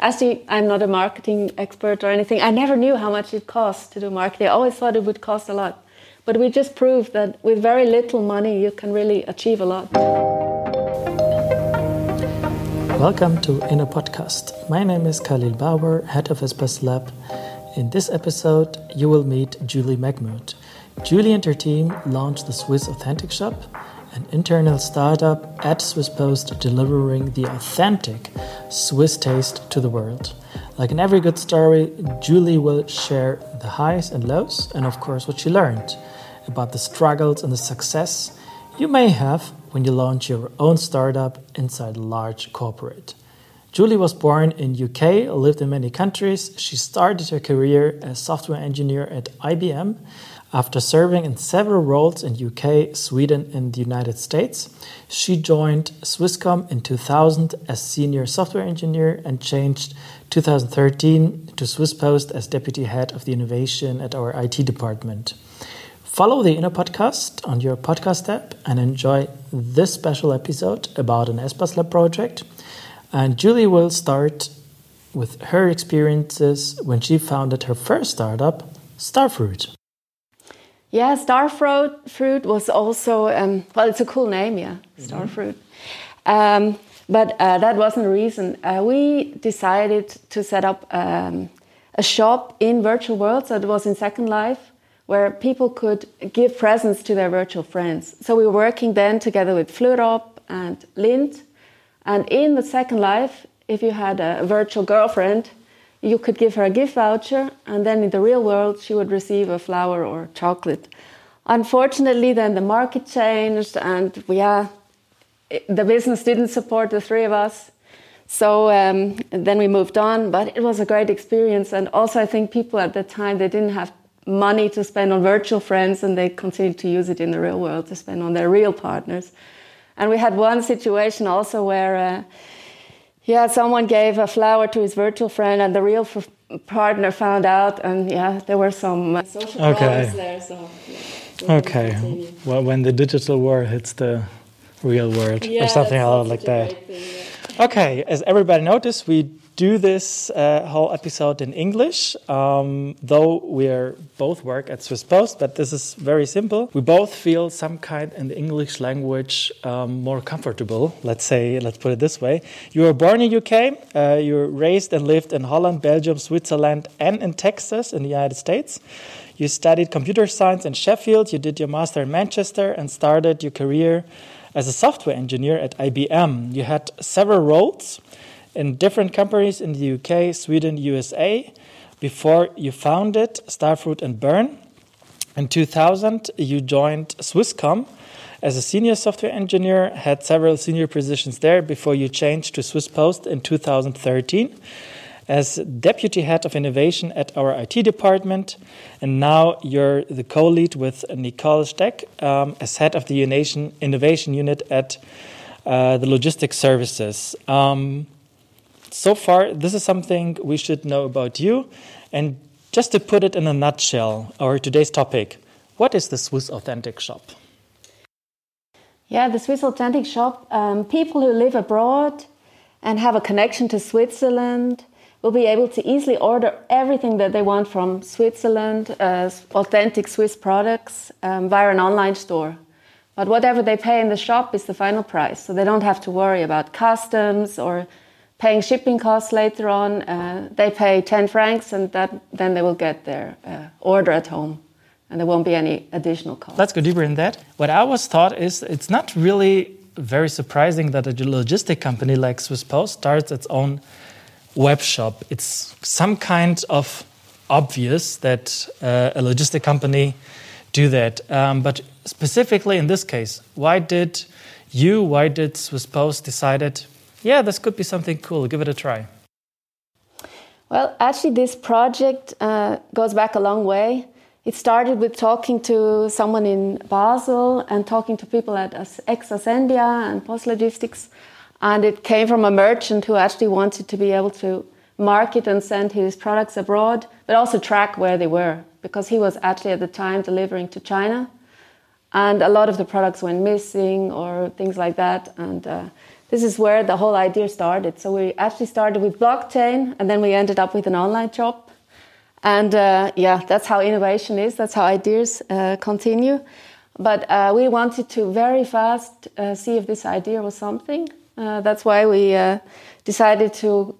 Actually, I'm not a marketing expert or anything. I never knew how much it costs to do marketing. I always thought it would cost a lot. But we just proved that with very little money, you can really achieve a lot. Welcome to Inner Podcast. My name is Khalil Bauer, head of Espas Lab. In this episode, you will meet Julie Mahmood. Julie and her team launched the Swiss Authentic Shop, an internal startup at Swiss Post delivering the authentic Swiss taste to the world. Like in every good story, Julie will share the highs and lows, and of course, what she learned about the struggles and the success you may have when you launch your own startup inside a large corporate. Julie was born in UK, lived in many countries. She started her career as software engineer at IBM after serving in several roles in UK, Sweden, and the United States. She joined Swisscom in 2000 as senior software engineer and changed 2013 to Swisspost as deputy head of the innovation at our IT department. Follow the Inner Podcast on your podcast app and enjoy this special episode about an Espas Lab project. And Julie will start with her experiences when she founded her first startup, Starfruit. Yeah, Starfruit fruit was also, um, well, it's a cool name, yeah, Starfruit. Mm-hmm. Um, but uh, that wasn't the reason. Uh, we decided to set up um, a shop in virtual worlds it was in Second Life where people could give presents to their virtual friends. So we were working then together with Fleurop and Lindt. And in the Second Life, if you had a virtual girlfriend, you could give her a gift voucher, and then in the real world, she would receive a flower or chocolate. Unfortunately, then the market changed, and yeah, the business didn't support the three of us. So um, then we moved on, but it was a great experience. And also, I think people at the time they didn't have money to spend on virtual friends and they continued to use it in the real world to spend on their real partners. And we had one situation also where, uh, yeah, someone gave a flower to his virtual friend and the real f- partner found out, and yeah, there were some uh, social okay. there. So, yeah, okay. Well, when the digital world hits the real world yeah, or something like that. Thing, yeah. Okay, as everybody noticed, we do this uh, whole episode in English, um, though we are both work at Swiss Post, but this is very simple. We both feel some kind in the English language um, more comfortable. Let's say, let's put it this way: you were born in UK, uh, you were raised and lived in Holland, Belgium, Switzerland, and in Texas in the United States. You studied computer science in Sheffield. You did your master in Manchester and started your career as a software engineer at IBM. You had several roles in different companies in the UK, Sweden, USA before you founded Starfruit and Burn. In 2000, you joined Swisscom as a senior software engineer, had several senior positions there before you changed to Swiss Post in 2013 as deputy head of innovation at our IT department. And now you're the co lead with Nicole Steck um, as head of the innovation unit at uh, the logistics services. Um, so far, this is something we should know about you. And just to put it in a nutshell, our today's topic what is the Swiss Authentic Shop? Yeah, the Swiss Authentic Shop, um, people who live abroad and have a connection to Switzerland will be able to easily order everything that they want from Switzerland, uh, authentic Swiss products, um, via an online store. But whatever they pay in the shop is the final price, so they don't have to worry about customs or paying shipping costs later on. Uh, they pay 10 francs and that, then they will get their uh, order at home and there won't be any additional cost. Let's go deeper in that. What I was thought is it's not really very surprising that a logistic company like Swiss Post starts its own web shop. It's some kind of obvious that uh, a logistic company do that. Um, but specifically in this case, why did you, why did Swiss Post decided yeah, this could be something cool. Give it a try. Well, actually, this project uh, goes back a long way. It started with talking to someone in Basel and talking to people at ex Asendia and Post Logistics. And it came from a merchant who actually wanted to be able to market and send his products abroad, but also track where they were, because he was actually at the time delivering to China. And a lot of the products went missing or things like that. And uh, this is where the whole idea started. So we actually started with blockchain, and then we ended up with an online shop. And uh, yeah, that's how innovation is. That's how ideas uh, continue. But uh, we wanted to very fast uh, see if this idea was something. Uh, that's why we uh, decided to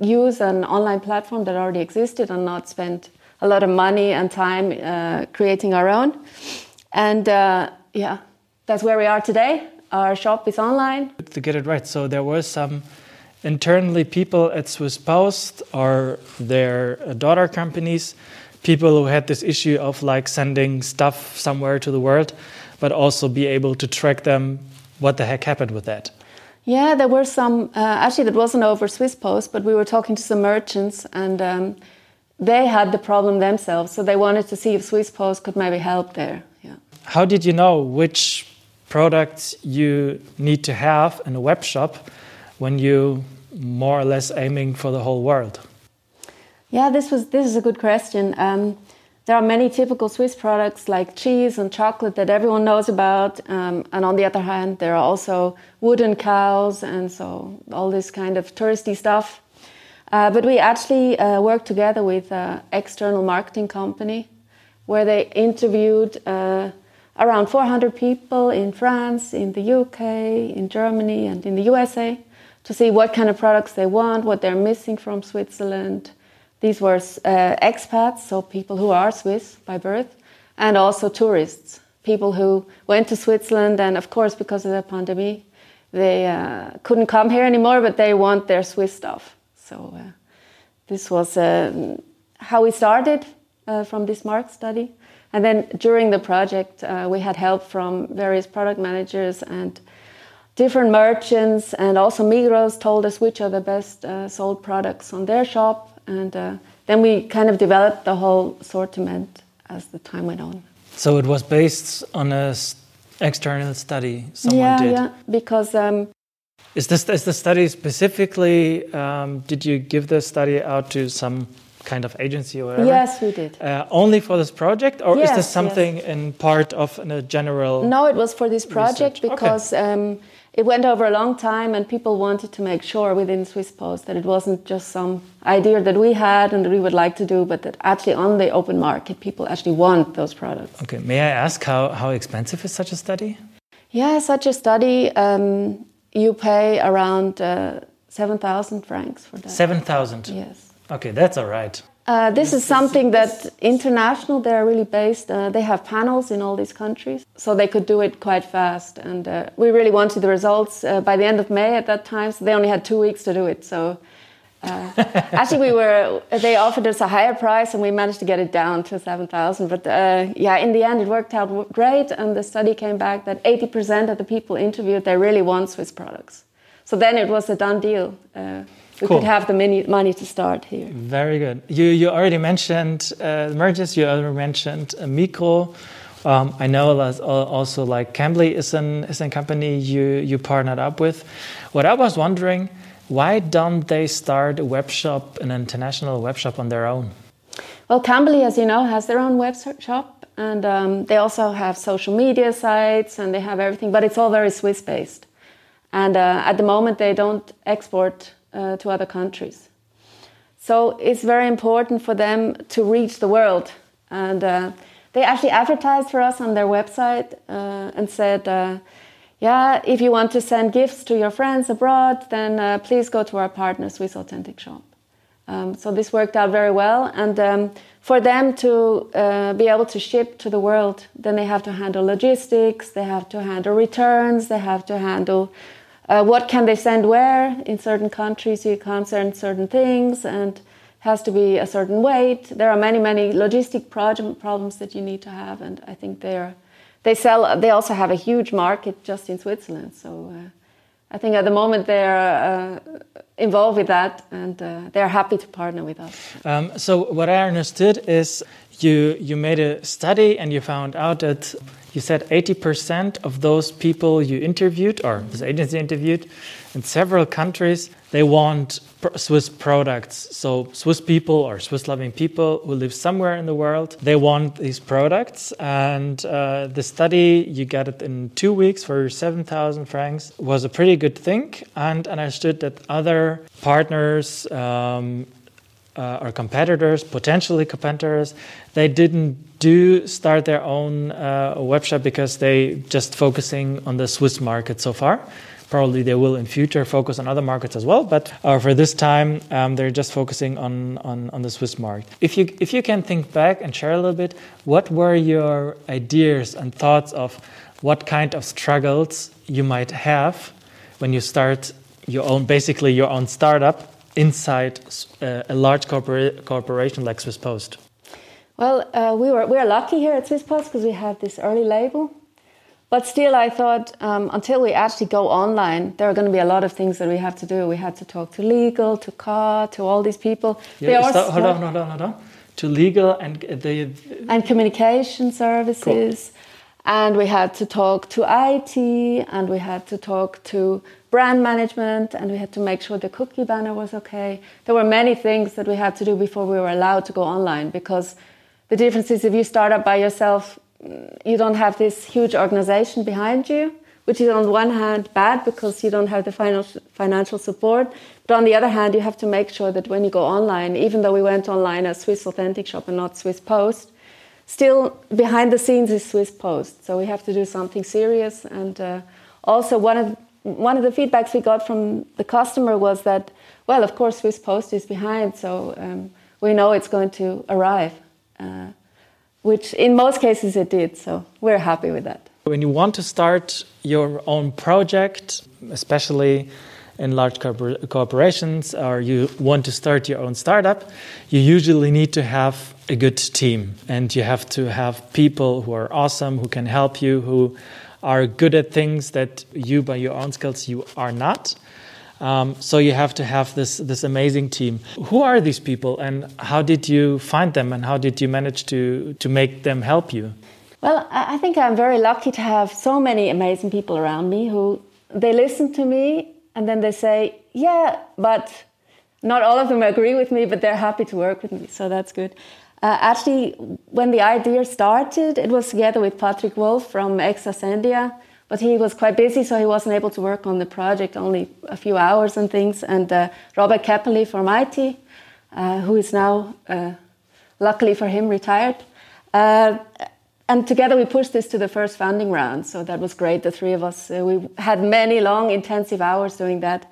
use an online platform that already existed and not spend a lot of money and time creating our own. And yeah, that's where we are today. Our shop is online. To get it right, so there were some internally people at Swiss Post or their daughter companies, people who had this issue of like sending stuff somewhere to the world, but also be able to track them. What the heck happened with that? Yeah, there were some. Uh, actually, that wasn't over Swiss Post, but we were talking to some merchants, and um, they had the problem themselves. So they wanted to see if Swiss Post could maybe help there. Yeah. How did you know which products you need to have in a web shop when you more or less aiming for the whole world? Yeah, this was this is a good question. Um, there are many typical Swiss products like cheese and chocolate that everyone knows about, um, and on the other hand, there are also wooden cows and so all this kind of touristy stuff. Uh, but we actually uh, worked together with an external marketing company where they interviewed uh, around 400 people in France, in the UK, in Germany, and in the USA to see what kind of products they want, what they're missing from Switzerland. These were uh, expats, so people who are Swiss by birth, and also tourists, people who went to Switzerland, and of course, because of the pandemic, they uh, couldn't come here anymore, but they want their Swiss stuff. So uh, this was uh, how we started uh, from this mark study. And then during the project, uh, we had help from various product managers and different merchants, and also Migros told us which are the best uh, sold products on their shop, and uh, then we kind of developed the whole assortment as the time went on. So it was based on a external study someone yeah, did. Yeah, because. Um, is this is the study specifically? Um, did you give the study out to some kind of agency or whatever? Yes, we did. Uh, only for this project, or yes, is this something yes. in part of a general? No, it was for this project research. because. Okay. Um, it went over a long time, and people wanted to make sure within Swiss Post that it wasn't just some idea that we had and that we would like to do, but that actually on the open market, people actually want those products. Okay, may I ask how, how expensive is such a study? Yeah, such a study, um, you pay around uh, 7,000 francs for that. 7,000? Yes. Okay, that's all right. Uh, this is something that international they're really based uh, they have panels in all these countries so they could do it quite fast. And uh, we really wanted the results uh, by the end of may at that time so they only had two weeks to do it. So uh, actually we were they offered us a higher price and we managed to get it down to 7000 but uh, yeah in the end it worked out great. And the study came back that 80% of the people interviewed they really want swiss products. So then it was a done deal we cool. could have the money, money to start here. Very good. You, you already mentioned uh, mergers, you already mentioned uh, Migros. Um, I know also like Kambly is an, is a company you, you partnered up with. What I was wondering, why don't they start a web shop, an international web shop on their own? Well, Kambly, as you know, has their own web shop and um, they also have social media sites and they have everything, but it's all very Swiss based. And uh, at the moment, they don't export uh, to other countries. So it's very important for them to reach the world. And uh, they actually advertised for us on their website uh, and said, uh, yeah, if you want to send gifts to your friends abroad, then uh, please go to our partner, Swiss Authentic Shop. Um, so this worked out very well. And um, for them to uh, be able to ship to the world, then they have to handle logistics, they have to handle returns, they have to handle uh, what can they send where? In certain countries you can't send certain things and has to be a certain weight. There are many many logistic problems that you need to have and i think they're they sell they also have a huge market just in switzerland. So uh, i think at the moment they're uh, involved with that and uh, they're happy to partner with us. Um, so what i understood is you you made a study and you found out that you said 80% of those people you interviewed, or this agency interviewed, in several countries, they want Swiss products. So Swiss people or Swiss loving people who live somewhere in the world, they want these products. And uh, the study, you got it in two weeks for 7,000 francs, was a pretty good thing. And understood that other partners um, uh, or competitors, potentially competitors, they didn't do start their own uh, because they just focusing on the Swiss market so far. Probably they will in future focus on other markets as well, but uh, for this time um, they're just focusing on, on, on the Swiss market. If you if you can think back and share a little bit, what were your ideas and thoughts of what kind of struggles you might have when you start your own, basically your own startup inside uh, a large corpora corporation like Swiss Post? Well, uh, we were we are lucky here at Swiss Post because we had this early label. But still, I thought um, until we actually go online, there are going to be a lot of things that we have to do. We had to talk to legal, to car, to all these people. Yeah, hold on, hold on, hold on. To legal and the and communication services, cool. and we had to talk to IT, and we had to talk to brand management, and we had to make sure the cookie banner was okay. There were many things that we had to do before we were allowed to go online because the difference is if you start up by yourself, you don't have this huge organization behind you, which is on one hand bad because you don't have the financial financial support. But on the other hand, you have to make sure that when you go online, even though we went online as Swiss Authentic Shop and not Swiss Post, still behind the scenes is Swiss Post. So we have to do something serious. And uh, also one of one of the feedbacks we got from the customer was that, well, of course, Swiss Post is behind, so um, we know it's going to arrive. Uh, which in most cases it did. So we're happy with that. When you want to start your own project, especially in large corporations, or you want to start your own startup, you usually need to have a good team and you have to have people who are awesome, who can help you, who are good at things that you, by your own skills, you are not. Um, so you have to have this this amazing team. Who are these people, and how did you find them, and how did you manage to to make them help you? Well, I think I'm very lucky to have so many amazing people around me who they listen to me and then they say, "Yeah, but." Not all of them agree with me, but they're happy to work with me, so that's good. Uh, actually, when the idea started, it was together with Patrick Wolf from Exasendia but he was quite busy, so he wasn't able to work on the project, only a few hours and things. And uh, Robert Keppeli from IT, uh, who is now, uh, luckily for him, retired. Uh, and together we pushed this to the first funding round, so that was great. The three of us, uh, we had many long, intensive hours doing that.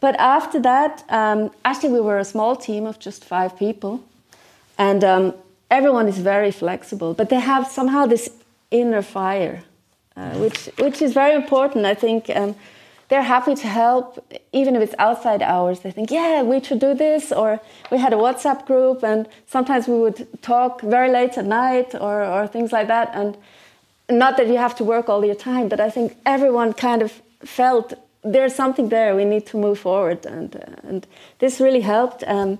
But after that, um, actually, we were a small team of just five people, and um, everyone is very flexible, but they have somehow this inner fire uh, which which is very important. I think um, they're happy to help, even if it's outside hours. They think, yeah, we should do this, or we had a WhatsApp group, and sometimes we would talk very late at night, or or things like that. And not that you have to work all your time, but I think everyone kind of felt there's something there. We need to move forward, and uh, and this really helped. Um,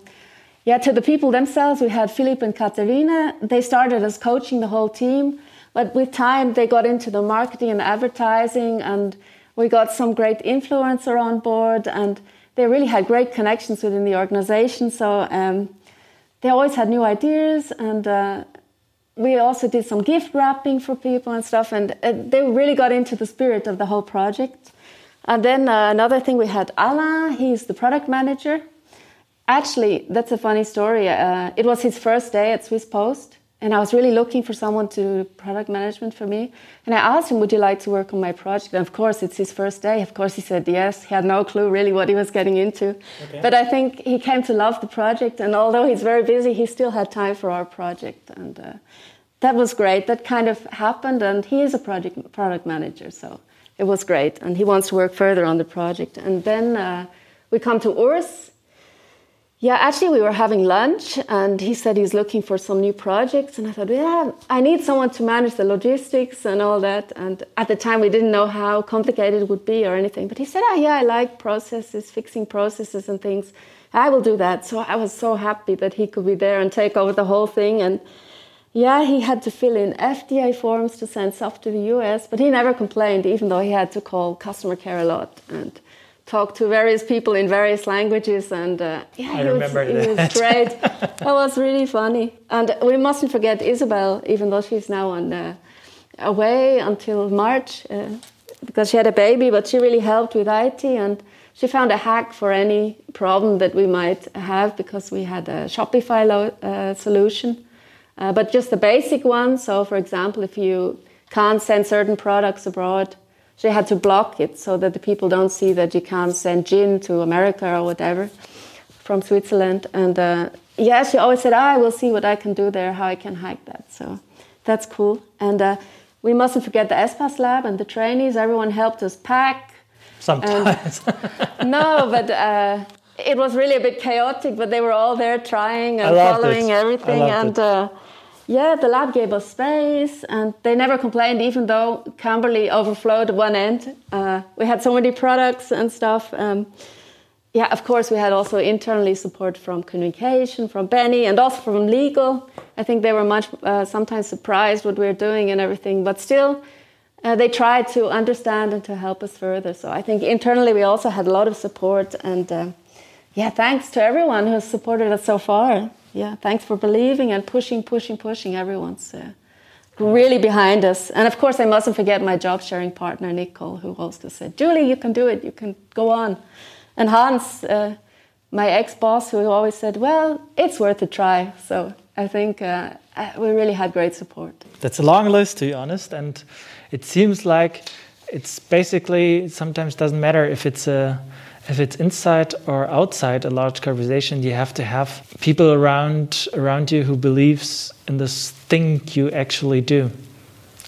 yeah, to the people themselves, we had Philip and Katerina. They started as coaching the whole team but with time, they got into the marketing and advertising, and we got some great influencer on board, and they really had great connections within the organization. So um, they always had new ideas, and uh, we also did some gift wrapping for people and stuff, and uh, they really got into the spirit of the whole project. And then uh, another thing, we had Alain, he's the product manager. Actually, that's a funny story. Uh, it was his first day at Swiss Post and I was really looking for someone to do product management for me. And I asked him, Would you like to work on my project? And of course, it's his first day. Of course, he said yes. He had no clue really what he was getting into. Okay. But I think he came to love the project. And although he's very busy, he still had time for our project. And uh, that was great. That kind of happened. And he is a project product manager. So it was great. And he wants to work further on the project. And then uh, we come to Urs yeah, actually, we were having lunch, and he said he's looking for some new projects. And I thought, yeah, I need someone to manage the logistics and all that. And at the time, we didn't know how complicated it would be or anything. But he said, oh, yeah, I like processes, fixing processes and things. I will do that. So I was so happy that he could be there and take over the whole thing. And yeah, he had to fill in FDA forms to send stuff to the US, but he never complained, even though he had to call customer care a lot. And talk to various people in various languages, and uh, yeah, I it was. It was great. that was really funny, and we mustn't forget Isabel, even though she's now on uh, away until March uh, because she had a baby, but she really helped with IT and she found a hack for any problem that we might have because we had a Shopify uh, solution, uh, but just the basic one. So, for example, if you can't send certain products abroad, she had to block it so that the people don't see that you can't send gin to America or whatever from Switzerland. And uh, yeah, she always said, oh, "I will see what I can do there, how I can hack that." So that's cool. And uh, we mustn't forget the Espace Lab and the trainees. Everyone helped us pack Sometimes. no, but uh, it was really a bit chaotic, but they were all there trying and following it. everything. and uh, yeah, the lab gave us space and they never complained, even though Kambly overflowed one end. Uh, we had so many products and stuff. Um, yeah, of course, we had also internally support from communication, from Benny, and also from legal. I think they were much uh, sometimes surprised what we were doing and everything, but still, uh, they tried to understand and to help us further. So I think internally we also had a lot of support. And uh, yeah, thanks to everyone who supported us so far. Yeah, thanks for believing and pushing, pushing, pushing. Everyone's uh, really behind us. And of course, I mustn't forget my job sharing partner, Nicole, who also said, Julie, you can do it, you can go on. And Hans, uh, my ex boss, who always said, well, it's worth a try. So I think uh, we really had great support. That's a long list, to be honest. And it seems like it's basically sometimes doesn't matter if it's a if it's inside or outside a large conversation you have to have people around around you who believes in this thing you actually do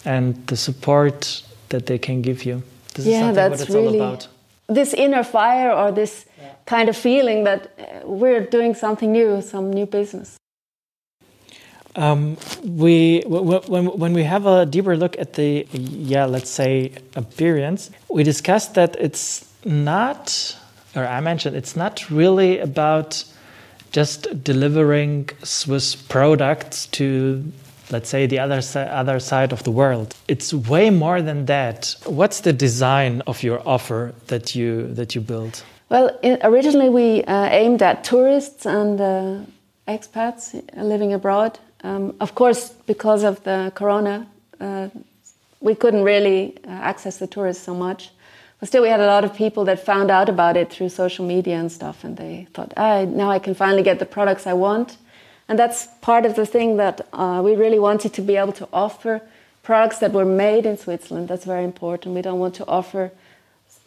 and the support that they can give you. This yeah, is that's what it's really, all about. this inner fire or this yeah. kind of feeling that uh, we're doing something new some new business. Um, we when when we have a deeper look at the yeah let's say appearance, we discussed that it's not, or I mentioned it's not really about just delivering Swiss products to let's say the other other side of the world. It's way more than that. What's the design of your offer that you that you build? Well, originally we uh, aimed at tourists and uh, expats living abroad um, of course, because of the corona, uh, we couldn't really uh, access the tourists so much. But still, we had a lot of people that found out about it through social media and stuff, and they thought, ah, now I can finally get the products I want. And that's part of the thing that uh, we really wanted to be able to offer products that were made in Switzerland. That's very important. We don't want to offer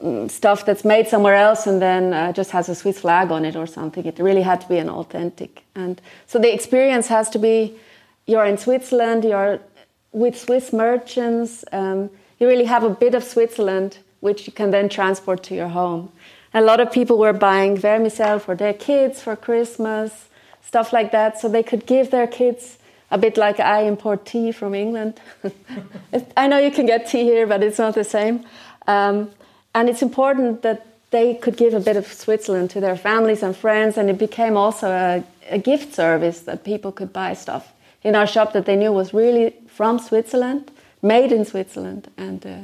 mm, stuff that's made somewhere else and then uh, just has a Swiss flag on it or something. It really had to be an authentic. And so the experience has to be you're in Switzerland, you're with Swiss merchants, um, you really have a bit of Switzerland which you can then transport to your home. A lot of people were buying vermicelle for their kids for Christmas, stuff like that, so they could give their kids a bit like I import tea from England. I know you can get tea here, but it's not the same. Um, and it's important that they could give a bit of Switzerland to their families and friends, and it became also a, a gift service that people could buy stuff in our shop that they knew was really from Switzerland, made in Switzerland, and uh,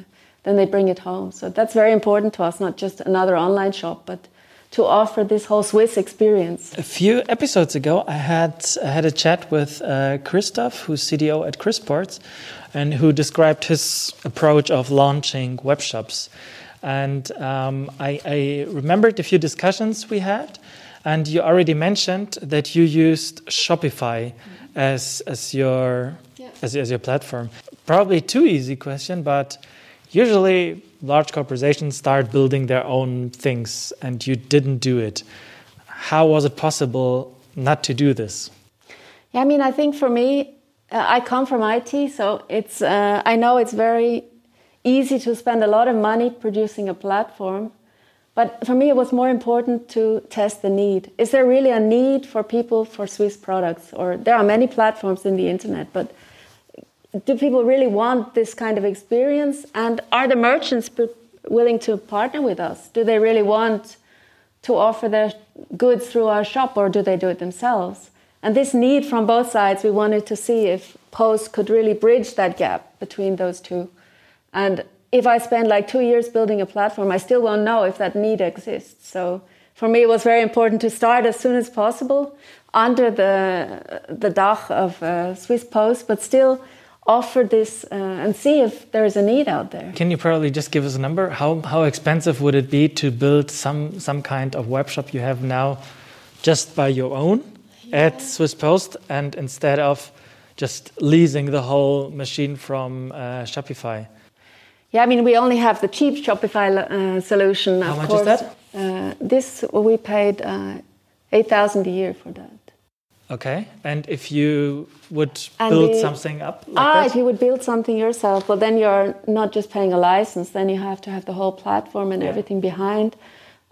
then they bring it home. So that's very important to us, not just another online shop, but to offer this whole Swiss experience. A few episodes ago, I had I had a chat with uh, Christoph, who's CDO at Chrisports, and who described his approach of launching web shops. And um, I, I remembered a few discussions we had, and you already mentioned that you used Shopify. As as your yeah. as, as your platform? Probably too easy question, but usually large corporations start building their own things, and you didn't do it. How was it possible not to do this? Yeah, I mean, I think for me, uh, I come from IT, so it's uh, I know it's very easy to spend a lot of money producing a platform but for me, it was more important to test the need. Is there really a need for people for Swiss products? Or there are many platforms in the internet, but do people really want this kind of experience? And are the merchants willing to partner with us? Do they really want to offer their goods through our shop, or do they do it themselves? And this need from both sides, we wanted to see if Post could really bridge that gap between those two. And if I spend like two years building a platform, I still won't know if that need exists. So for me, it was very important to start as soon as possible under the the dach of uh, Swiss Post, but still offer this uh, and see if there is a need out there. Can you probably just give us a number? How how expensive would it be to build some some kind of web shop you have now, just by your own yeah. at Swiss Post, and instead of just leasing the whole machine from uh, Shopify? Yeah, I mean we only have the cheap Shopify uh, solution. How much course. is that? Uh, this we paid uh, eight thousand a year for that. Okay, and if you would and build the, something up like ah, that? if you would build something yourself, well, then you're not just paying a license. Then you have to have the whole platform and yeah. everything behind.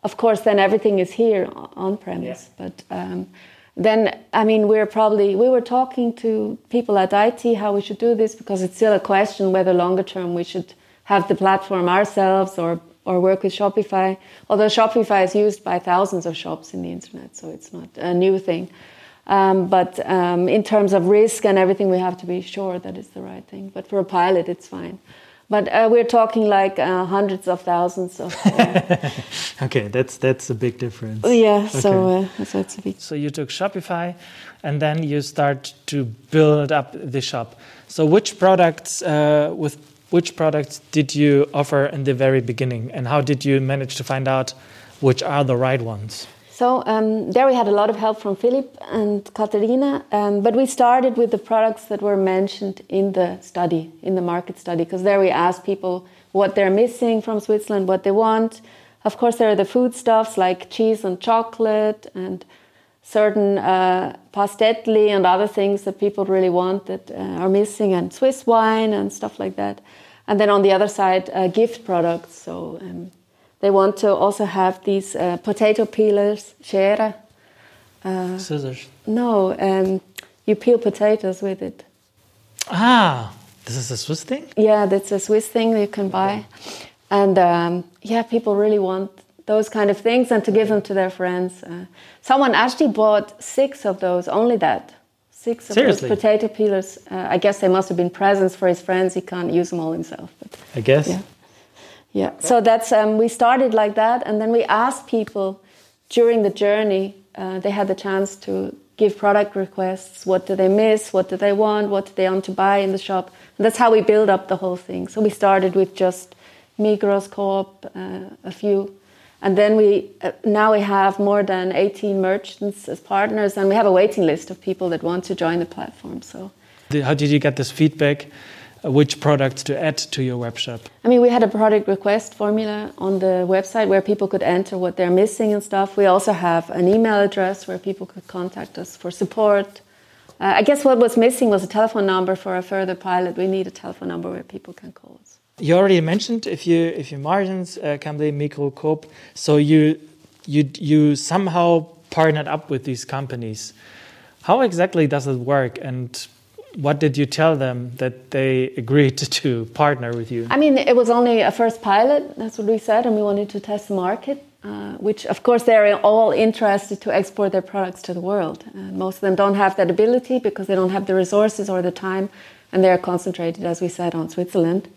Of course, then everything is here on premise. Yeah. But um, then, I mean, we're probably we were talking to people at IT how we should do this because it's still a question whether longer term we should have the platform ourselves or or work with Shopify. Although Shopify is used by thousands of shops in the internet, so it's not a new thing. Um, but um, in terms of risk and everything, we have to be sure that it's the right thing. But for a pilot, it's fine. But uh, we're talking like uh, hundreds of thousands of. Uh, okay, that's that's a big difference. Yeah, okay. so uh, so it's a big. So you took Shopify, and then you start to build up the shop. So which products uh, with which products did you offer in the very beginning, and how did you manage to find out which are the right ones? So um, there we had a lot of help from Philip and Katerina, um, but we started with the products that were mentioned in the study, in the market study, because there we asked people what they're missing from Switzerland, what they want. Of course, there are the foodstuffs like cheese and chocolate and certain uh, pastetli and other things that people really want that uh, are missing, and Swiss wine and stuff like that. And then on the other side, uh, gift products. So um, they want to also have these uh, potato peelers, schere. Uh, Scissors. No, um, you peel potatoes with it. Ah, this is a Swiss thing? Yeah, that's a Swiss thing you can buy. And um, yeah, people really want those kind of things and to give them to their friends. Uh, someone actually bought six of those, only that. Six of Seriously? those potato peelers. Uh, I guess they must have been presents for his friends. He can't use them all himself. But, I guess. Yeah. Yeah, so that's um, we started like that, and then we asked people during the journey. Uh, they had the chance to give product requests. What do they miss? What do they want? What do they want to buy in the shop? And that's how we build up the whole thing. So we started with just Migros, Coop, uh, a few, and then we uh, now we have more than 18 merchants as partners, and we have a waiting list of people that want to join the platform. So, how did you get this feedback? Which products to add to your web shop? I mean, we had a product request formula on the website where people could enter what they're missing and stuff. We also have an email address where people could contact us for support. Uh, I guess what was missing was a telephone number for a further pilot. We need a telephone number where people can call us. You already mentioned if you if your margins uh, be Migros Coop, so you you you somehow partnered up with these companies. How exactly does it work, and what did you tell them that they agreed to partner with you? I mean, it was only a first pilot, that's what we said, and we wanted to test the market, uh, which of course they're all interested to export their products to the world. Uh, most of them don't have that ability because they don't have the resources or the time, and they're concentrated, as we said, on Switzerland.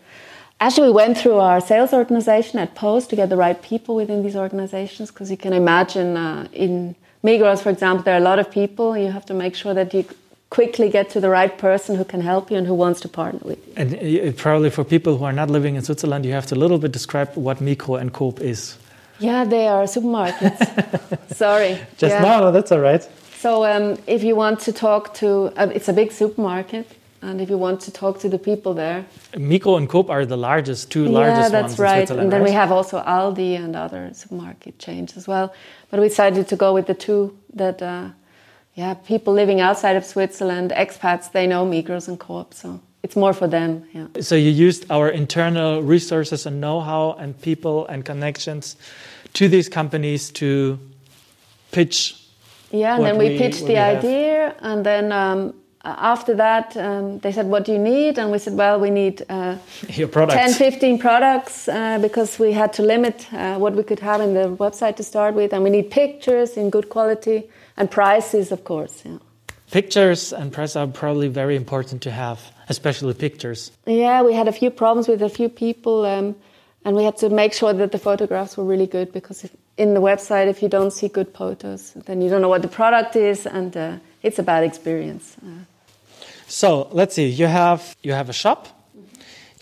Actually, we went through our sales organization at Post to get the right people within these organizations because you can imagine uh, in Migros, for example, there are a lot of people. You have to make sure that you quickly get to the right person who can help you and who wants to partner with you. And probably for people who are not living in Switzerland, you have to a little bit describe what Migros and Coop is. Yeah, they are supermarkets. Sorry. Just yeah. no, no, that's all right. So um, if you want to talk to, uh, it's a big supermarket. And if you want to talk to the people there, Migros and Coop are the largest, two largest yeah, that's ones right. And then right? we have also Aldi and other supermarket chains as well. But we decided to go with the two that uh, yeah, people living outside of Switzerland, expats, they know Migros and Coop, so it's more for them. Yeah. So you used our internal resources and know-how and people and connections to these companies to pitch. Yeah, and then we, we pitched the idea, and then um, after that, um, they said, What do you need? And we said, Well, we need uh, Your products. 10, 15 products uh, because we had to limit uh, what we could have in the website to start with. And we need pictures in good quality and prices, of course. Yeah. pictures and press are probably very important to have, especially pictures. Yeah, we had a few problems with a few people, um, and we had to make sure that the photographs were really good because if, in the website, if you don't see good photos, then you don't know what the product is, and uh, it's a bad experience. Uh, so let's see. You have you have a shop.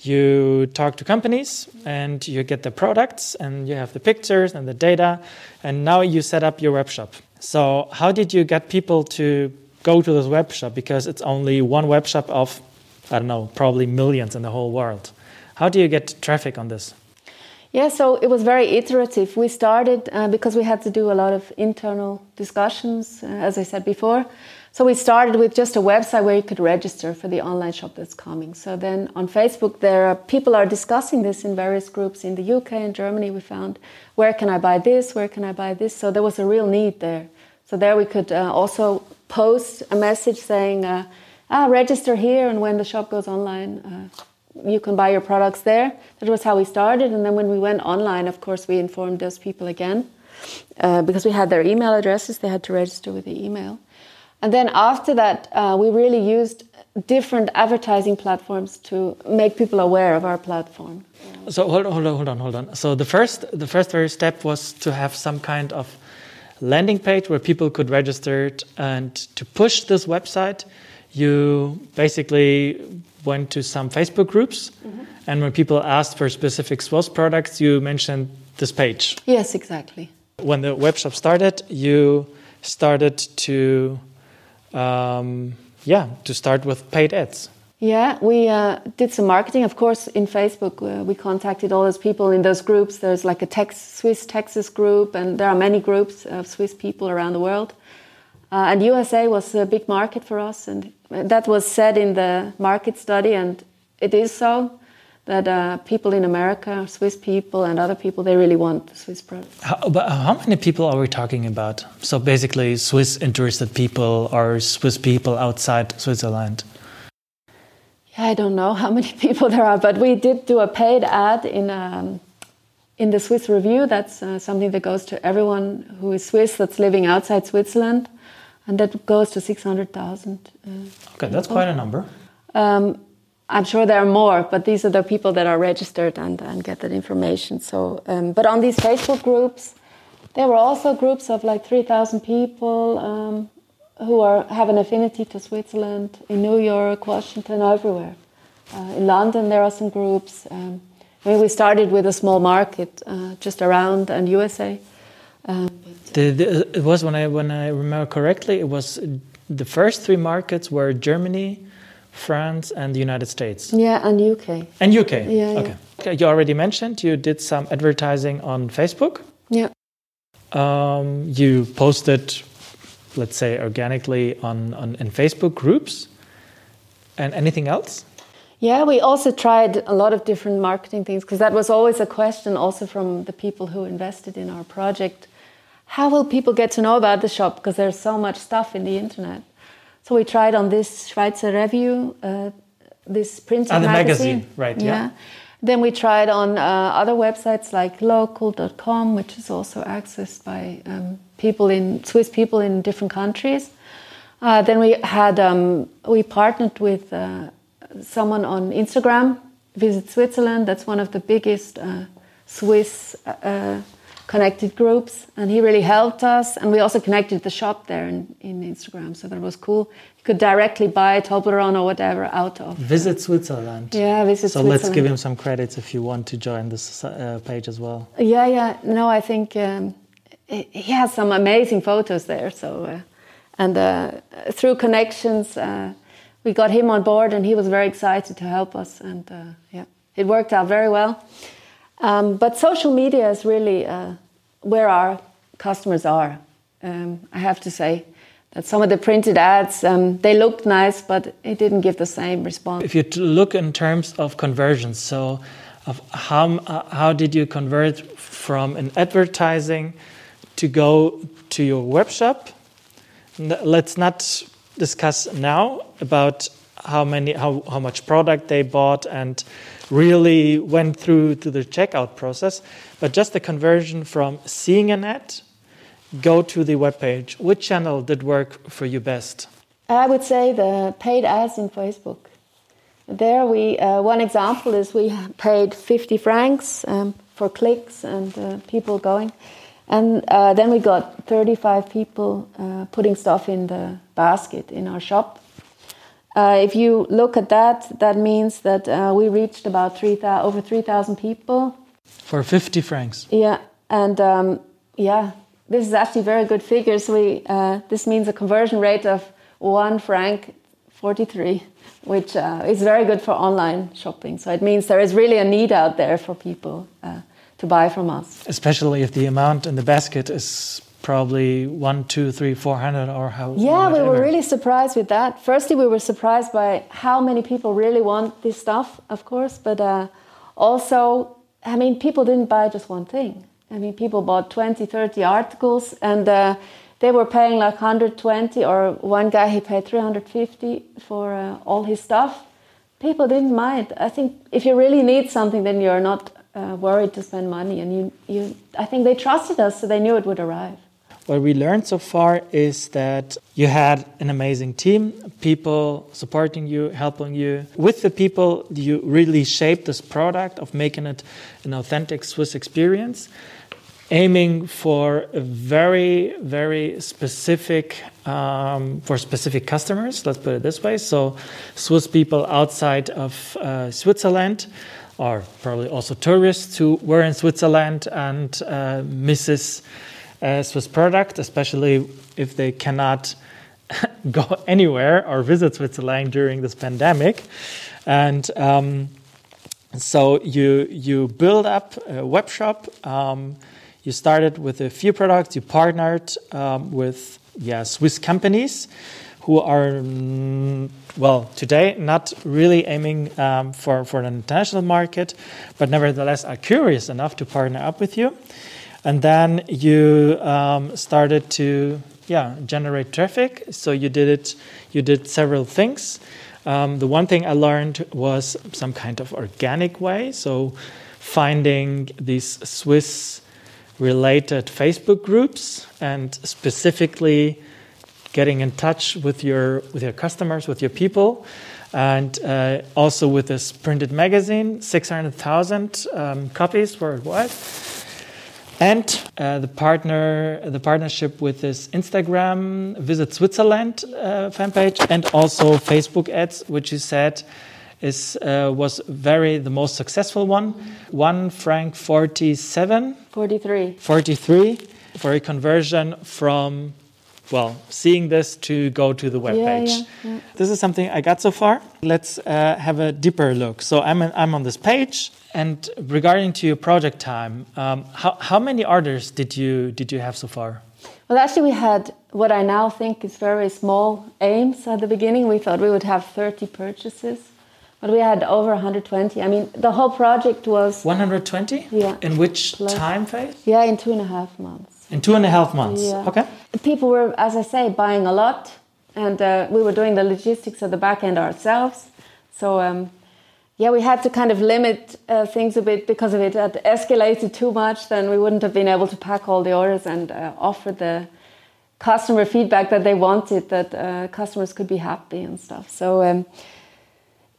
You talk to companies and you get the products and you have the pictures and the data, and now you set up your web shop. So how did you get people to go to this web shop because it's only one web shop of I don't know, probably millions in the whole world. How do you get traffic on this? Yeah, so it was very iterative. We started uh, because we had to do a lot of internal discussions, uh, as I said before. So we started with just a website where you could register for the online shop that's coming. So then on Facebook, there are people are discussing this in various groups in the UK and Germany. We found where can I buy this, where can I buy this. So there was a real need there. So there we could uh, also post a message saying, uh, ah, register here, and when the shop goes online, uh, you can buy your products there. That was how we started. And then when we went online, of course, we informed those people again uh, because we had their email addresses. They had to register with the email. And then after that, uh, we really used different advertising platforms to make people aware of our platform. So hold on, hold on, hold on, hold on. So the first, the first very step was to have some kind of landing page where people could register and to push this website. You basically went to some Facebook groups, mm -hmm. and when people asked for specific Swiss products, you mentioned this page. Yes, exactly. When the web shop started, you started to um, yeah, to start with paid ads. Yeah, we uh, did some marketing, of course, in Facebook. Uh, we contacted all those people in those groups. There's like a Tex Swiss Texas group, and there are many groups of Swiss people around the world. Uh, and USA was a big market for us, and that was said in the market study, and it is so that uh, people in America, Swiss people, and other people, they really want the Swiss product. How, but how many people are we talking about? So basically, Swiss interested people or Swiss people outside Switzerland? I don't know how many people there are, but we did do a paid ad in um, in the Swiss Review. That's uh, something that goes to everyone who is Swiss that's living outside Switzerland, and that goes to six hundred thousand. Uh, okay, that's quite a number. Um, I'm sure there are more, but these are the people that are registered and, and get that information. So, um, but on these Facebook groups, there were also groups of like 3,000 people um, who are have an affinity to Switzerland. In New York, Washington, everywhere. Uh, in London, there are some groups. Um, I mean, we started with a small market uh, just around and USA. Um, the, the, it was when I when I remember correctly, it was the first three markets were Germany. France, and the United States. Yeah, and UK. And UK. Yeah. Okay. okay. You already mentioned you did some advertising on Facebook. Yeah. Um, you posted, let's say, organically on, on in Facebook groups. And anything else? Yeah, we also tried a lot of different marketing things because that was always a question also from the people who invested in our project. How will people get to know about the shop? Because there's so much stuff in the internet. So we tried on this Schweizer Review, uh, this printed ah, the magazine. magazine, right? Yeah. yeah. Then we tried on uh, other websites like local.com, which is also accessed by um, people in Swiss people in different countries. Uh, then we had um, we partnered with uh, someone on Instagram, Visit Switzerland. That's one of the biggest uh, Swiss uh, connected groups and he really helped us. And we also connected the shop there in, in instagram so that was cool. You could directly buy toblerone or whatever out of. Visit switzerland. Yeah visit Switzerland. so let's give him some credits if you want to join this uh, page as well. Yeah yeah. No i think um, he has some amazing photos there so uh, and uh, through connections uh, we got him on board and he was very excited to help us and uh, yeah it worked out very well um, but social media is really uh, where our customers are. Um, I have to say that some of the printed ads um, they looked nice, but it didn't give the same response. If you look in terms of conversions, so of how uh, how did you convert from an advertising to go to your web shop? Let's not discuss now about how many how, how much product they bought and really went through to the checkout process, but just the conversion from seeing an ad, go to the web page. Which channel did work for you best? I would say the paid ads in Facebook. There, we uh, one example is we paid 50 francs um, for clicks and uh, people going, and uh, then we got 35 people uh, putting stuff in the basket in our shop. Uh, if you look at that, that means that uh, we reached about 3, over 3,000 people. For 50 francs? Yeah, and um, yeah, this is actually very good figures. We, this means a conversion rate of 1 franc 43 which uh, is very good for online shopping. So it means there is really a need out there for people uh, to buy from us. Especially if the amount in the basket is probably one, two, three, four hundred, or how. Yeah, we were really surprised with that. Firstly, we were surprised by how many people really want this stuff, of course, but uh, also, I mean, people didn't buy just one thing. I mean, people bought 20, 30 articles, and uh, they were paying like 120 or one guy he paid 350 for uh, all his stuff people didn't mind i think if you really need something then you're not uh, worried to spend money and you, you i think they trusted us so they knew it would arrive what we learned so far is that you had an amazing team people supporting you helping you with the people you really shaped this product of making it an authentic swiss experience aiming for a very, very specific, um, for specific customers, let's put it this way. So, Swiss people outside of uh, Switzerland, or probably also tourists who were in Switzerland and uh, misses a Swiss product, especially if they cannot go anywhere or visit Switzerland during this pandemic. And um, so you you build up a web shop. Um, you started with a few products. You partnered um, with yeah Swiss companies who are mm, well today not really aiming um, for for an international market, but nevertheless are curious enough to partner up with you. And then you um, started to yeah generate traffic. So you did it. You did several things. Um, the one thing I learned was some kind of organic way. So finding these Swiss related Facebook groups and specifically getting in touch with your with your customers, with your people, and uh, also with this printed magazine, six hundred thousand um, copies worldwide, and uh, the partner the partnership with this Instagram Visit Switzerland uh, fan page, and also Facebook ads, which you said is uh, was very the most successful one. One franc forty seven. Forty three. Forty three for a conversion from well seeing this to go to the web page. Yeah, yeah. This is something I got so far. Let's uh, have a deeper look. So I'm in, I'm on this page. And regarding to your project time, um, how, how many orders did you did you have so far? Well, actually, we had what I now think is very small aims at the beginning. We thought we would have 30 purchases. But we had over 120. I mean, the whole project was 120. Yeah. In which Plus, time phase? Yeah, in two and a half months. In two and a half months. Yeah. Okay. People were, as I say, buying a lot, and uh, we were doing the logistics at the back end ourselves. So. Um, yeah, we had to kind of limit uh, things a bit because if it had escalated too much, then we wouldn't have been able to pack all the orders and uh, offer the customer feedback that they wanted, that uh, customers could be happy and stuff. So um,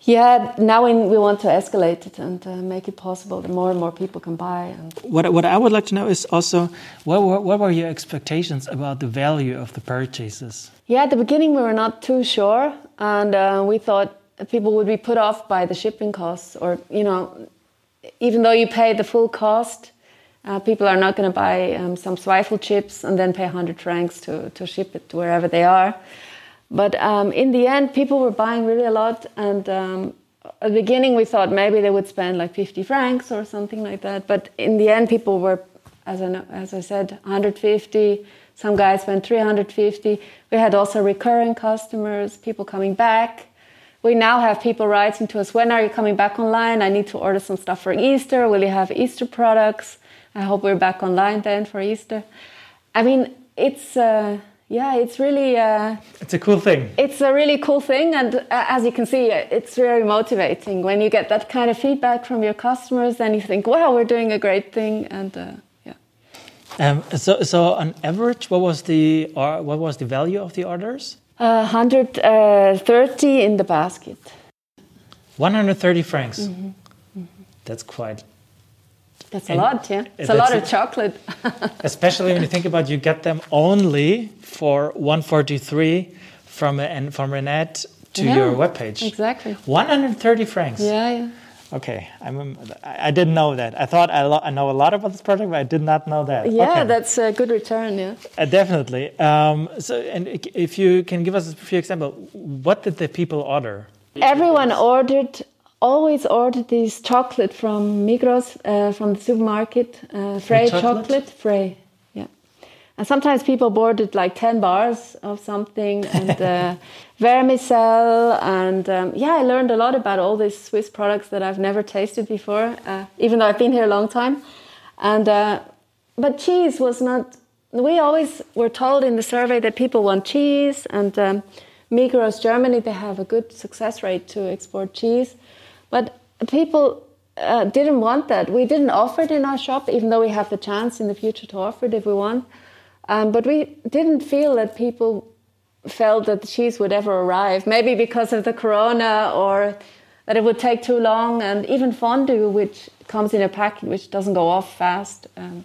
yeah, now we want to escalate it and uh, make it possible that more and more people can buy. And what what I would like to know is also what were, what were your expectations about the value of the purchases? Yeah, at the beginning we were not too sure, and uh, we thought people would be put off by the shipping costs, or you know, even though you pay the full cost, uh, people are not going to buy um, some Zweifel chips and then pay 100 francs to to ship it to wherever they are. But um, in the end, people were buying really a lot. And um, at the beginning, we thought maybe they would spend like 50 francs or something like that. But in the end, people were, as I, know, as I said, 150. Some guys spent 350. We had also recurring customers, people coming back. We now have people writing to us, when are you coming back online? I need to order some stuff for Easter. Will you have Easter products? I hope we're back online then for Easter. I mean, it's. Uh, yeah, it's really. Uh, it's a cool thing. It's a really cool thing, and uh, as you can see, it's very motivating when you get that kind of feedback from your customers. Then you think, "Wow, we're doing a great thing," and uh, yeah. Um, so, so on average, what was the uh, what was the value of the orders? Uh, 130 in the basket. 130 francs. Mm -hmm. Mm -hmm. That's quite. That's a lot, yeah. It's a lot of chocolate. especially when you think about you get them only for 143 from a, and from an ad to yeah, your webpage. Exactly. 130 francs. Yeah, yeah. Okay, I'm, I didn't know that. I thought I, I, know a lot about this project, but I did not know that. Yeah, okay. that's a good return. Yeah, uh, definitely. Um, so, and if you can give us a few examples, what did the people order? Everyone ordered, always ordered this chocolate from Migros, uh, from the supermarket, uh, Frey chocolate? chocolate, Frey. Yeah, and sometimes people ordered like ten bars of something, and. Uh, vermicell and um, yeah i learned a lot about all these swiss products that i've never tasted before uh, even though i've been here a long time and uh, but cheese was not we always were told in the survey that people want cheese and um, migros germany they have a good success rate to export cheese but people uh, didn't want that we didn't offer it in our shop even though we have the chance in the future to offer it if we want um, but we didn't feel that people felt that the cheese would ever arrive. Maybe because of the corona or that it would take too long. And even fondue, which comes in a packet which doesn't go off fast. Um,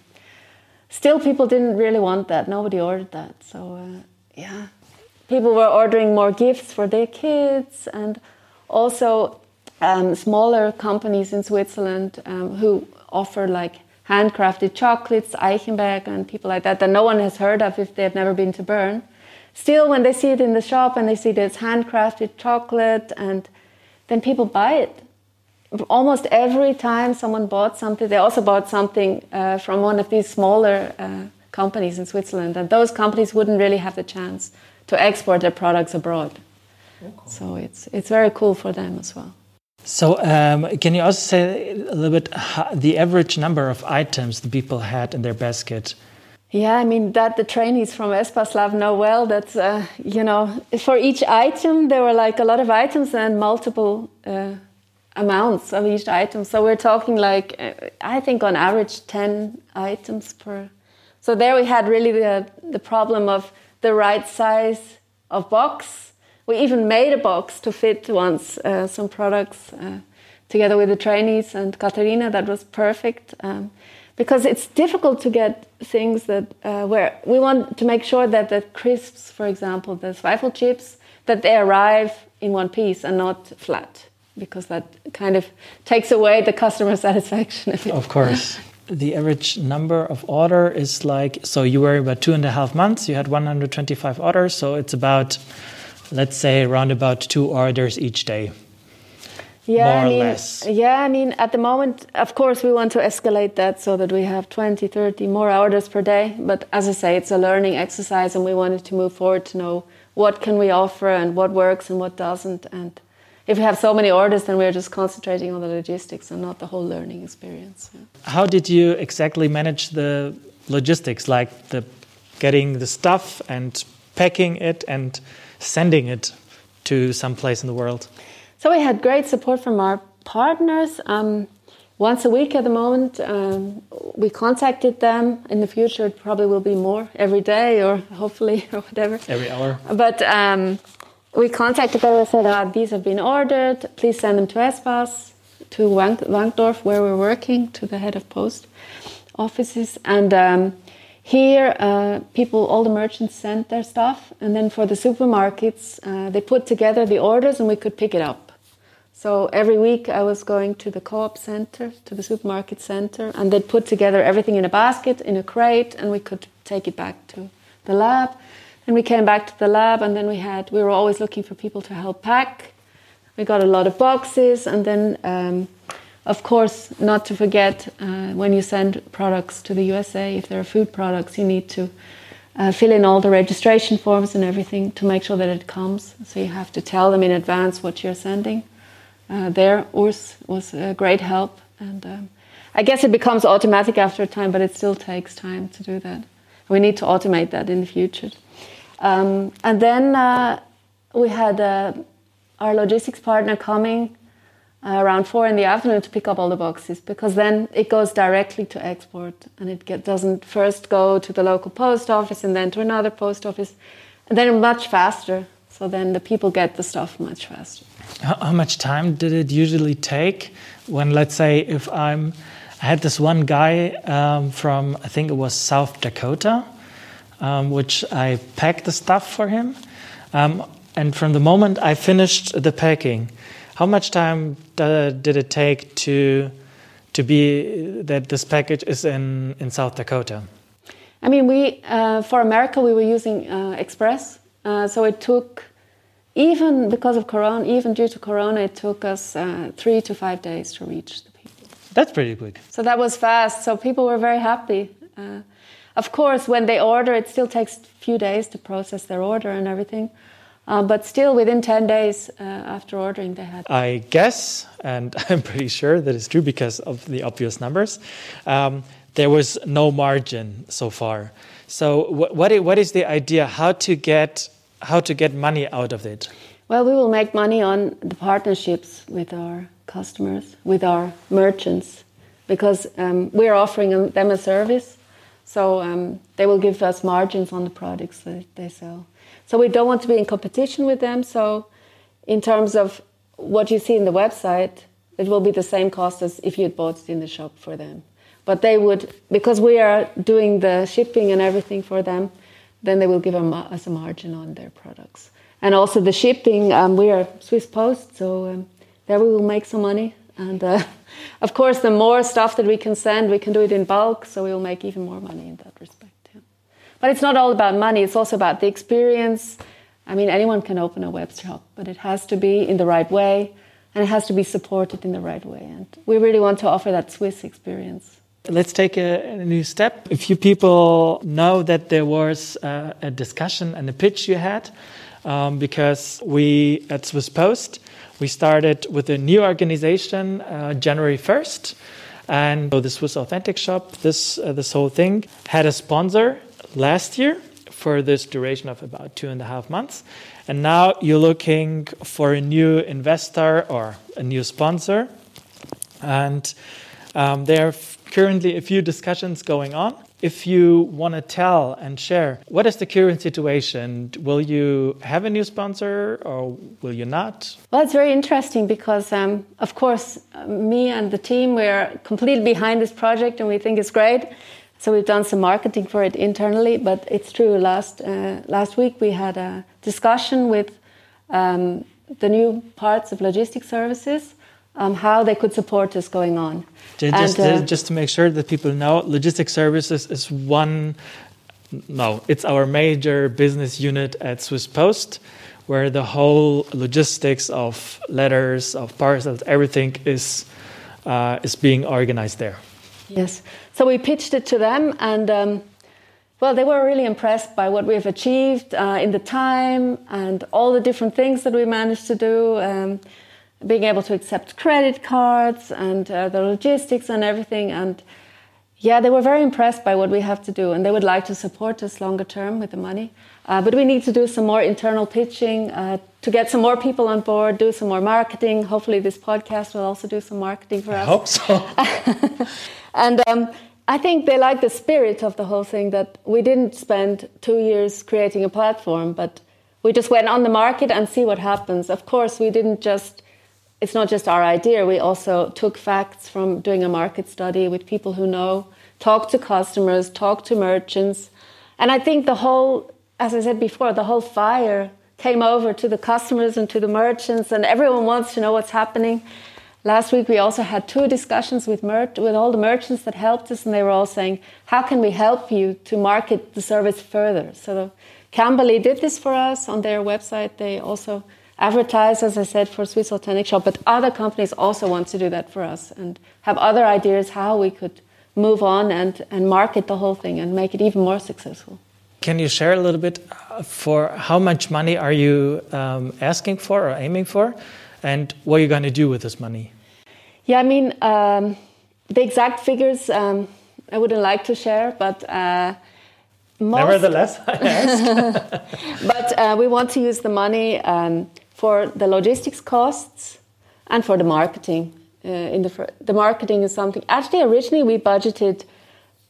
still, people didn't really want that. Nobody ordered that. So, uh, yeah. People were ordering more gifts for their kids and also um, smaller companies in Switzerland um, who offer like handcrafted chocolates, Eichenberg, and people like that that no one has heard of if they've never been to Bern. Still when they see it in the shop and they see that it's handcrafted chocolate and then people buy it. Almost every time someone bought something they also bought something uh, from one of these smaller uh, companies in switzerland and those companies wouldn't really have the chance to export their products abroad. Okay. so it's it's very cool for them as well so, um, can you also say a little bit the average number of items the people had in their basket yeah, I mean that the trainees from Espace Lab know well that uh, you know for each item there were like a lot of items and multiple uh, amounts of each item. So we're talking like uh, I think on average ten items per. So there we had really the the problem of the right size of box. We even made a box to fit once uh, some products uh, together with the trainees and Katarina. That was perfect. Um, because it's difficult to get things that uh, where we want to make sure that the crisps, for example, the Zweifel chips, that they arrive in one piece and not flat, because that kind of takes away the customer satisfaction. Of course. The average number of order is like so. You were about two and a half months. You had 125 orders, so it's about, let's say, around about two orders each day yeah, more I mean, or less? Yeah, I mean, at the moment, of course, we want to escalate that so that we have 20, 30 more orders per day. But as I say, it's a learning exercise, and we wanted to move forward to know what can we offer and what works and what doesn't. And if we have so many orders, then we're just concentrating on the logistics and not the whole learning experience. Yeah. How did you exactly manage the logistics, like the getting the stuff and packing it and sending it to some place in the world? So we had great support from our partners. Um, once a week at the moment, um, we contacted them. In the future, it probably will be more every day or hopefully or whatever. Every hour. But um, we contacted them and said, ah, these have been ordered. Please send them to Espace, to Wankdorf, where we're working, to the head of post offices. And um, here, uh, people, all the merchants sent their stuff. And then for the supermarkets, uh, they put together the orders and we could pick it up. So every week I was going to the co-op center, to the supermarket center, and they'd put together everything in a basket, in a crate, and we could take it back to the lab. And we came back to the lab, and then we had we were always looking for people to help pack. We got a lot of boxes, and then um, of course, not to forget uh, when you send products to the USA, if there are food products, you need to uh, fill in all the registration forms and everything to make sure that it comes. So you have to tell them in advance what you're sending uh, there. Urs was a great help, and um, I guess it becomes automatic after a time, but it still takes time to do that. We need to automate that in the future. Um, and then uh, we had uh, our logistics partner coming around four in the afternoon to pick up all the boxes because then it goes directly to export and it get, doesn't first go to the local post office and then to another post office and then much faster So then the people get the stuff much faster. How, how much time did it usually take when, let's say, if I'm, I had this one guy um, from, I think it was South Dakota, um, which I packed the stuff for him. Um, and from the moment I finished the packing, how much time did it take to to be that this package is in in South Dakota? I mean, we uh, for America we were using uh, Express, uh, so it took even because of Corona, even due to Corona, it took us uh, three to five days to reach the people. That's pretty quick. So that was fast. So people were very happy. Uh, of course, when they order, it still takes a few days to process their order and everything. Uh, but still, within 10 days uh, after ordering, they had. I guess, and I'm pretty sure that is true because of the obvious numbers, um, there was no margin so far. So, what, what is the idea? How to get how to get money out of it? Well, we will make money on the partnerships with our customers, with our merchants, because um, we're offering them a service. So um, they will give us margins on the products that they sell. So we don't want to be in competition with them. So in terms of what you see in the website, it will be the same cost as if you bought it in the shop for them. But they would, because we are doing the shipping and everything for them, then they will give us a margin on their products. And also the shipping, um, we are Swiss Post, so um, there we will make some money. And uh, of course, the more stuff that we can send, we can do it in bulk, so we will make even more money in that respect. But it's not all about money, it's also about the experience. I mean, anyone can open a web shop, but it has to be in the right way and it has to be supported in the right way. And we really want to offer that Swiss experience. Let's take a, a, new step. A few people know that there was a, a discussion and a pitch you had um, because we at Swiss Post we started with a new organization uh, January 1st. And so the Swiss Authentic Shop, this, uh, this whole thing, had a sponsor last year for this duration of about two and a half months. And now you're looking for a new investor or a new sponsor. And um, there are currently a few discussions going on. If you want to tell and share, what is the current situation? Will you have a new sponsor or will you not? Well, it's very interesting because, um, of course, me and the team, we're completely behind this project and we think it's great. So we've done some marketing for it internally, but it's true. Last uh, last week we had a discussion with um, the new parts of logistic services, um, how they could support us going on. Just, and, uh, just to make sure that people know, logistic services is one. No, it's our major business unit at Swiss Post, where the whole logistics of letters, of parcels, everything is uh, is being organized there. Yes. So we pitched it to them, and um, well, they were really impressed by what we've achieved uh, in the time and all the different things that we managed to do. Um, being able to accept credit cards and uh, the logistics and everything. And yeah, they were very impressed by what we have to do, and they would like to support us longer term with the money. Uh, but we need to do some more internal pitching uh, to get some more people on board, do some more marketing. Hopefully, this podcast will also do some marketing for us. I hope so. and um, I think they like the spirit of the whole thing that we didn't spend two years creating a platform, but we just went on the market and see what happens. Of course, we didn't just it's not just our idea. We also took facts from doing a market study with people who know, talk to customers, talk to merchants. And I think the whole, as I said before, the whole fire came over to the customers and to the merchants, and everyone wants to know what's happening. Last week, we also had two discussions with, mer- with all the merchants that helped us, and they were all saying, How can we help you to market the service further? So, Kambly did this for us on their website. They also advertise, as I said, for Swiss Authentic Shop, but other companies also want to do that for us and have other ideas how we could move on and, and market the whole thing and make it even more successful. Can you share a little bit uh, for how much money are you um, asking for or aiming for, and what are you going to do with this money? Yeah, I mean, um, the exact figures um, I wouldn't like to share, but uh, nevertheless, I ask. but uh, we want to use the money um, for the logistics costs and for the marketing. Uh, in the the marketing is something. Actually, originally we budgeted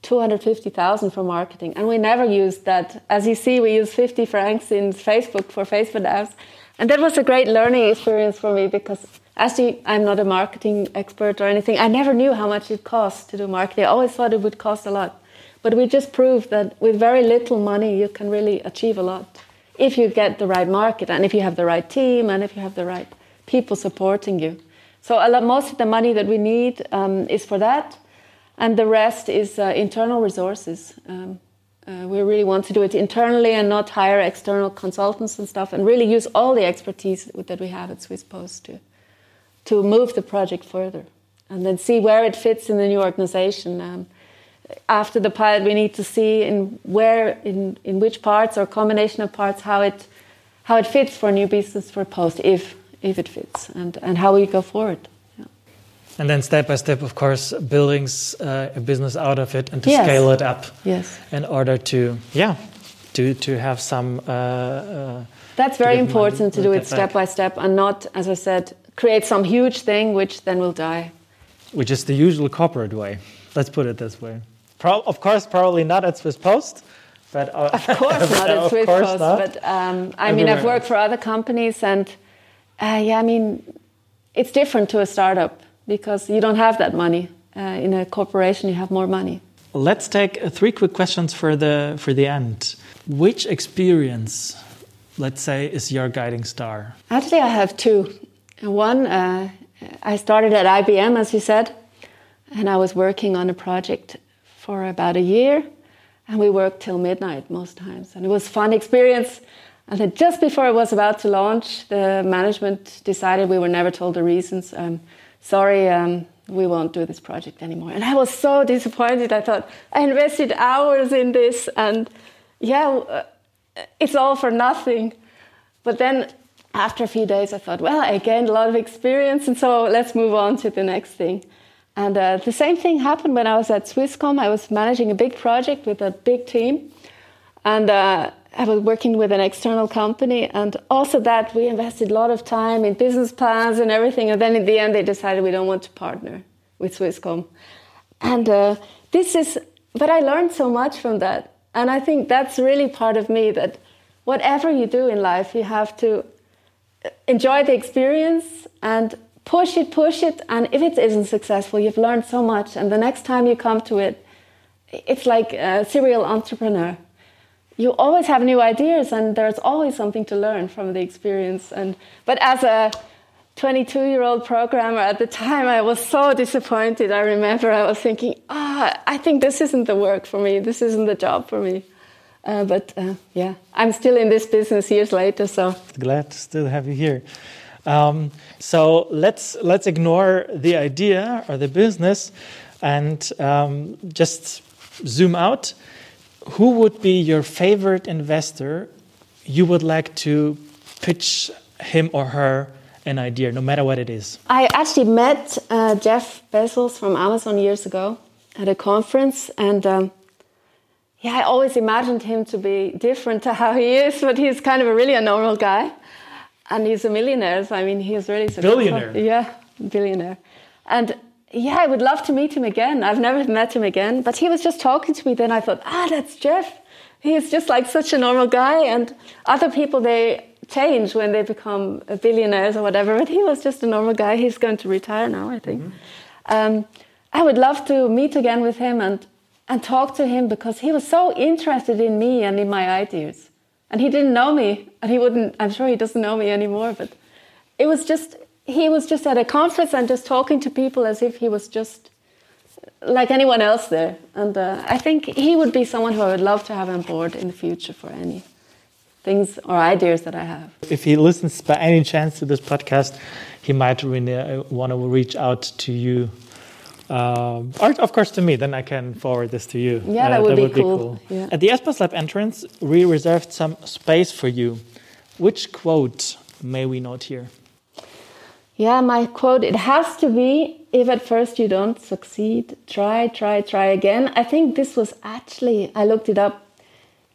250,000 for marketing. And we never used that. As you see, we use 50 francs in Facebook for Facebook ads. And that was a great learning experience for me because actually I'm not a marketing expert or anything. I never knew how much it costs to do marketing. I always thought it would cost a lot. But we just proved that with very little money, you can really achieve a lot if you get the right market and if you have the right team and if you have the right people supporting you. So a lot, most of the money that we need um, is for that, and the rest is uh, internal resources. Um, uh, we really want to do it internally and not hire external consultants and stuff, and really use all the expertise that we have at Swiss Post to to move the project further, and then see where it fits in the new organization. Um, after the pilot, we need to see in where, in, in which parts or combination of parts, how it how it fits for new business for Post, if if it fits, and and how we go forward. And then step by step, of course, building uh, a business out of it and to yes. scale it up. Yes. In order to, yeah, to to have some. Uh, uh, That's very important to do it step back. by step and not, as I said, create some huge thing which then will die. Which is the usual corporate way. Let's put it this way. Pro of course, probably not at Swiss Post. But, uh, of course not at Swiss Post. Not. But um, I mean, I've worked for other companies, and uh, yeah, I mean, it's different to a startup because you don't have that money. Uh, in a corporation, you have more money. Let's take uh, three quick questions for the for the end. Which experience, let's say, is your guiding star? Actually, I have two. One, uh, I started at IBM, as you said, and I was working on a project for about a year, and we worked till midnight most times, and it was fun experience. And then just before it was about to launch, the management decided we were never told the reasons. Um, sorry, um, we won't do this project anymore. And I was so disappointed. I thought I invested hours in this, and yeah, uh, it's all for nothing. But then after a few days, I thought, well, I gained a lot of experience, and so let's move on to the next thing. And uh, the same thing happened when I was at Swisscom. I was managing a big project with a big team, and uh, I was working with an external company. And also that we invested a lot of time in business plans and everything. And then in the end, they decided we don't want to partner with Swisscom. And uh, this is, but I learned so much from that. And I think that's really part of me that whatever you do in life, you have to enjoy the experience and push it, push it, and if it isn't successful, you've learned so much, and the next time you come to it, it's like a serial entrepreneur. You always have new ideas, and there's always something to learn from the experience. And but as a 22-year-old programmer at the time, I was so disappointed. I remember I was thinking, ah, oh, I think this isn't the work for me. This isn't the job for me. Uh, but uh, yeah, I'm still in this business years later. So glad to still have you here. Um, so let's let's ignore the idea or the business and um, just zoom out. Who would be your favorite investor? You would like to pitch him or her an idea, no matter what it is. I actually met uh, Jeff Bezos from Amazon years ago at a conference, and um, yeah, I always imagined him to be different to how he is, but he's kind of a really a normal guy and he's a millionaire. So I mean, he's really successful. Billionaire. Yeah, billionaire. And yeah, I would love to meet him again. I've never met him again, but he was just talking to me. Then I thought, ah, that's Jeff. He is just like such a normal guy. And other people, they change when they become billionaires or whatever. But he was just a normal guy. He's going to retire now, I think. Mm-hmm. Um, I would love to meet again with him and and talk to him because he was so interested in me and in my ideas and he didn't know me and he wouldn't i'm sure he doesn't know me anymore but it was just he was just at a conference and just talking to people as if he was just like anyone else there and uh, i think he would be someone who i would love to have on board in the future for any things or ideas that i have if he listens by any chance to this podcast he might really uh, want to reach out to you um, or of course to me, then I can forward this to you. Yeah, that, uh, would, that be, would cool. be, cool. Yeah. At the Espace Lab entrance, we reserved some space for you. Which quote may we note here? Yeah, my quote it has to be if at first you don't succeed, try, try, try again. I think this was actually, I looked it up.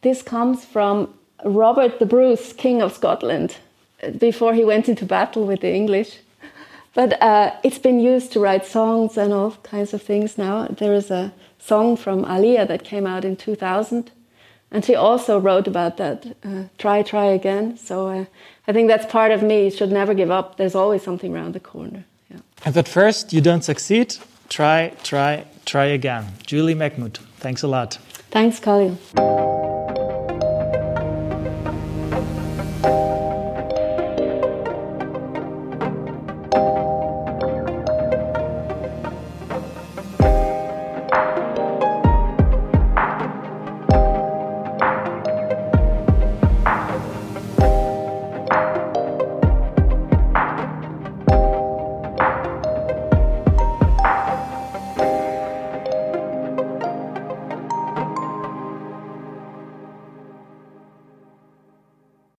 This comes from Robert the Bruce, King of Scotland, before he went into battle with the English. But uh, it's been used to write songs and all kinds of things now. There is a song from Aaliyah that came out in 2000. And she also wrote about that uh, try, try again. So uh, I think that's part of me. You should never give up. There's always something around the corner. Yeah. If at first you don't succeed, try, try, try again. Julie Mechmuth, thanks a lot. Thanks, Colin.